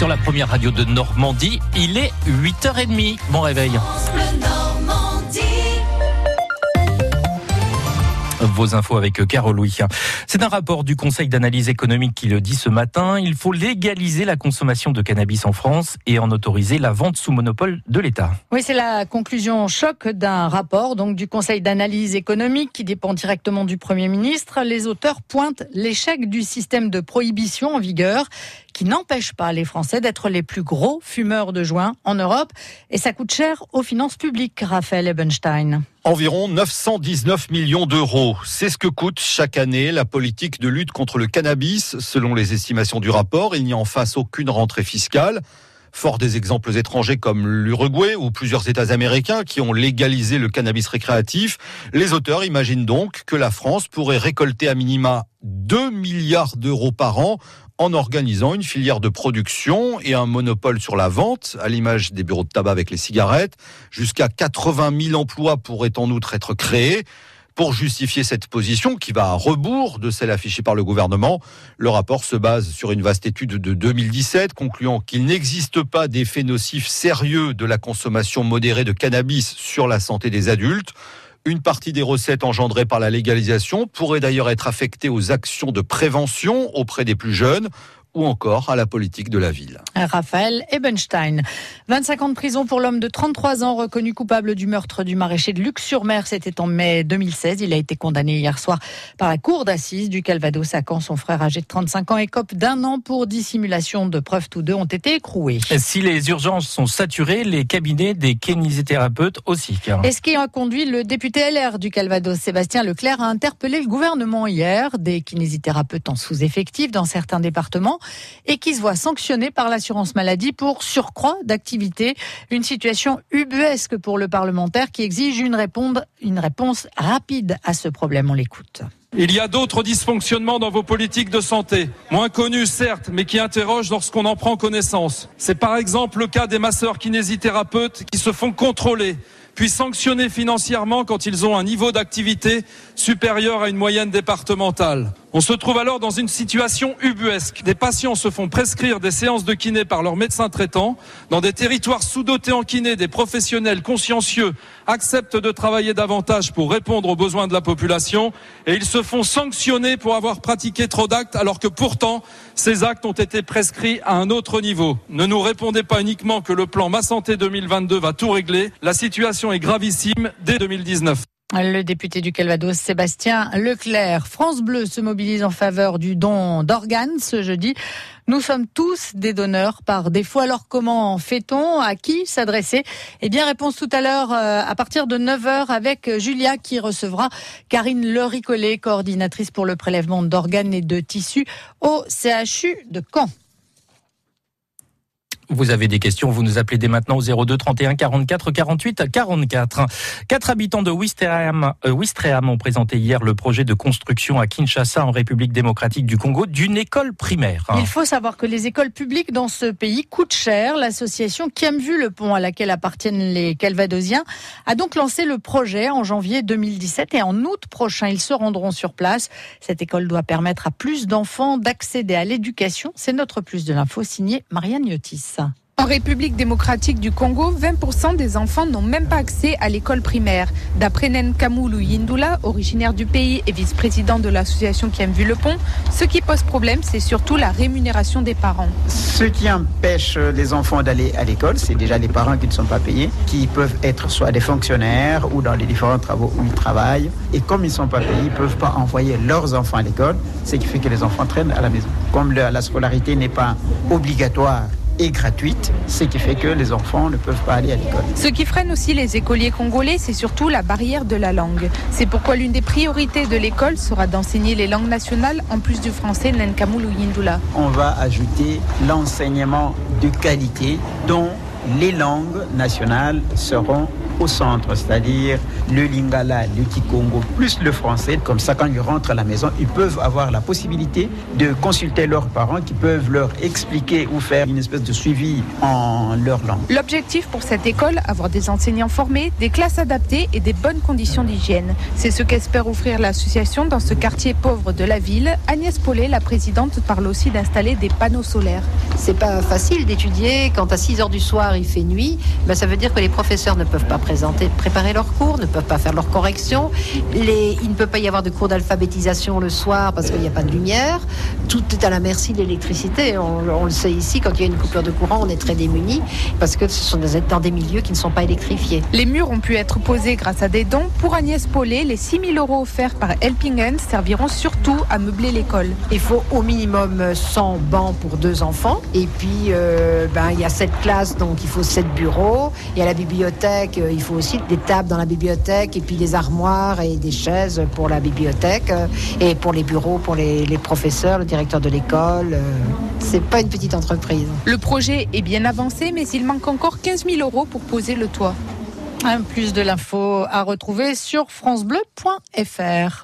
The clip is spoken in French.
sur la première radio de Normandie. Il est 8h30. Bon réveil. Vos infos avec Carole Louis. C'est un rapport du Conseil d'analyse économique qui le dit ce matin. Il faut légaliser la consommation de cannabis en France et en autoriser la vente sous monopole de l'État. Oui, c'est la conclusion choc d'un rapport du Conseil d'analyse économique qui dépend directement du Premier ministre. Les auteurs pointent l'échec du système de prohibition en vigueur qui n'empêche pas les Français d'être les plus gros fumeurs de joint en Europe. Et ça coûte cher aux finances publiques, Raphaël Ebenstein. Environ 919 millions d'euros. C'est ce que coûte chaque année la politique de lutte contre le cannabis. Selon les estimations du rapport, il n'y a en face aucune rentrée fiscale. Fort des exemples étrangers comme l'Uruguay ou plusieurs États américains qui ont légalisé le cannabis récréatif, les auteurs imaginent donc que la France pourrait récolter à minima 2 milliards d'euros par an en organisant une filière de production et un monopole sur la vente, à l'image des bureaux de tabac avec les cigarettes. Jusqu'à 80 000 emplois pourraient en outre être créés. Pour justifier cette position, qui va à rebours de celle affichée par le gouvernement, le rapport se base sur une vaste étude de 2017 concluant qu'il n'existe pas d'effet nocif sérieux de la consommation modérée de cannabis sur la santé des adultes. Une partie des recettes engendrées par la légalisation pourrait d'ailleurs être affectée aux actions de prévention auprès des plus jeunes ou encore à la politique de la ville. Raphaël Ebenstein. 25 ans de prison pour l'homme de 33 ans reconnu coupable du meurtre du maraîcher de Luc-sur-Mer. C'était en mai 2016. Il a été condamné hier soir par la cour d'assises du Calvados à Caen. Son frère âgé de 35 ans écope d'un an pour dissimulation de preuves. Tous deux ont été écroués. Si les urgences sont saturées, les cabinets des kinésithérapeutes aussi. Et ce qui a conduit le député LR du Calvados, Sébastien Leclerc, à interpeller le gouvernement hier. Des kinésithérapeutes en sous-effectif dans certains départements et qui se voit sanctionné par l'assurance maladie pour surcroît d'activité. Une situation ubuesque pour le parlementaire qui exige une réponse, une réponse rapide à ce problème. On l'écoute. Il y a d'autres dysfonctionnements dans vos politiques de santé, moins connus certes, mais qui interrogent lorsqu'on en prend connaissance. C'est par exemple le cas des masseurs kinésithérapeutes qui se font contrôler puis sanctionner financièrement quand ils ont un niveau d'activité supérieur à une moyenne départementale. On se trouve alors dans une situation ubuesque. Des patients se font prescrire des séances de kiné par leur médecin traitant. Dans des territoires sous-dotés en kiné, des professionnels consciencieux acceptent de travailler davantage pour répondre aux besoins de la population et ils se font sanctionner pour avoir pratiqué trop d'actes alors que pourtant ces actes ont été prescrits à un autre niveau. Ne nous répondez pas uniquement que le plan Ma Santé 2022 va tout régler. La situation est gravissime dès 2019. Le député du Calvados, Sébastien Leclerc. France Bleu se mobilise en faveur du don d'organes ce jeudi. Nous sommes tous des donneurs par défaut. Alors comment fait-on? À qui s'adresser? Eh bien, réponse tout à l'heure euh, à partir de 9h avec Julia qui recevra Karine Lericollet, coordinatrice pour le prélèvement d'organes et de tissus au CHU de Caen. Vous avez des questions, vous nous appelez dès maintenant au 02 31 44 48 44. Quatre habitants de Ouistreham, euh, ont présenté hier le projet de construction à Kinshasa, en République démocratique du Congo, d'une école primaire. Il faut savoir que les écoles publiques dans ce pays coûtent cher. L'association qui a vu le pont à laquelle appartiennent les Calvadosiens a donc lancé le projet en janvier 2017 et en août prochain, ils se rendront sur place. Cette école doit permettre à plus d'enfants d'accéder à l'éducation. C'est notre plus de l'info signé Marianne Yotis. En République démocratique du Congo, 20% des enfants n'ont même pas accès à l'école primaire. D'après Nen Kamoulou Yindula, originaire du pays et vice-président de l'association qui aime vu le pont, ce qui pose problème, c'est surtout la rémunération des parents. Ce qui empêche les enfants d'aller à l'école, c'est déjà les parents qui ne sont pas payés, qui peuvent être soit des fonctionnaires ou dans les différents travaux où ils travaillent. Et comme ils ne sont pas payés, ils ne peuvent pas envoyer leurs enfants à l'école, ce qui fait que les enfants traînent à la maison. Comme la scolarité n'est pas obligatoire et gratuite, ce qui fait que les enfants ne peuvent pas aller à l'école. Ce qui freine aussi les écoliers congolais, c'est surtout la barrière de la langue. C'est pourquoi l'une des priorités de l'école sera d'enseigner les langues nationales en plus du français Nenkamoul ou Yindula. On va ajouter l'enseignement de qualité dont les langues nationales seront au centre, c'est-à-dire le lingala, le kikongo, plus le français. Comme ça, quand ils rentrent à la maison, ils peuvent avoir la possibilité de consulter leurs parents qui peuvent leur expliquer ou faire une espèce de suivi en leur langue. L'objectif pour cette école, avoir des enseignants formés, des classes adaptées et des bonnes conditions d'hygiène. C'est ce qu'espère offrir l'association dans ce quartier pauvre de la ville. Agnès Paulet, la présidente, parle aussi d'installer des panneaux solaires. C'est pas facile d'étudier quand à 6 heures du soir il fait nuit. Ben, ça veut dire que les professeurs ne peuvent pas présenter, préparer leurs cours, ne peuvent pas faire leurs corrections. Les, il ne peut pas y avoir de cours d'alphabétisation le soir parce qu'il n'y a pas de lumière. Tout est à la merci de l'électricité. On, on, le sait ici, quand il y a une coupure de courant, on est très démunis parce que ce sont des, dans des milieux qui ne sont pas électrifiés. Les murs ont pu être posés grâce à des dons. Pour Agnès Paulet, les 6 000 euros offerts par Helping Hand serviront surtout à meubler l'école. Il faut au minimum 100 bancs pour deux enfants. Et puis, euh, ben, il y a sept classes, donc il faut sept bureaux. Et à la bibliothèque, euh, il faut aussi des tables dans la bibliothèque et puis des armoires et des chaises pour la bibliothèque euh, et pour les bureaux, pour les, les professeurs, le directeur de l'école. C'est pas une petite entreprise. Le projet est bien avancé, mais il manque encore 15 000 euros pour poser le toit. Un plus de l'info à retrouver sur francebleu.fr.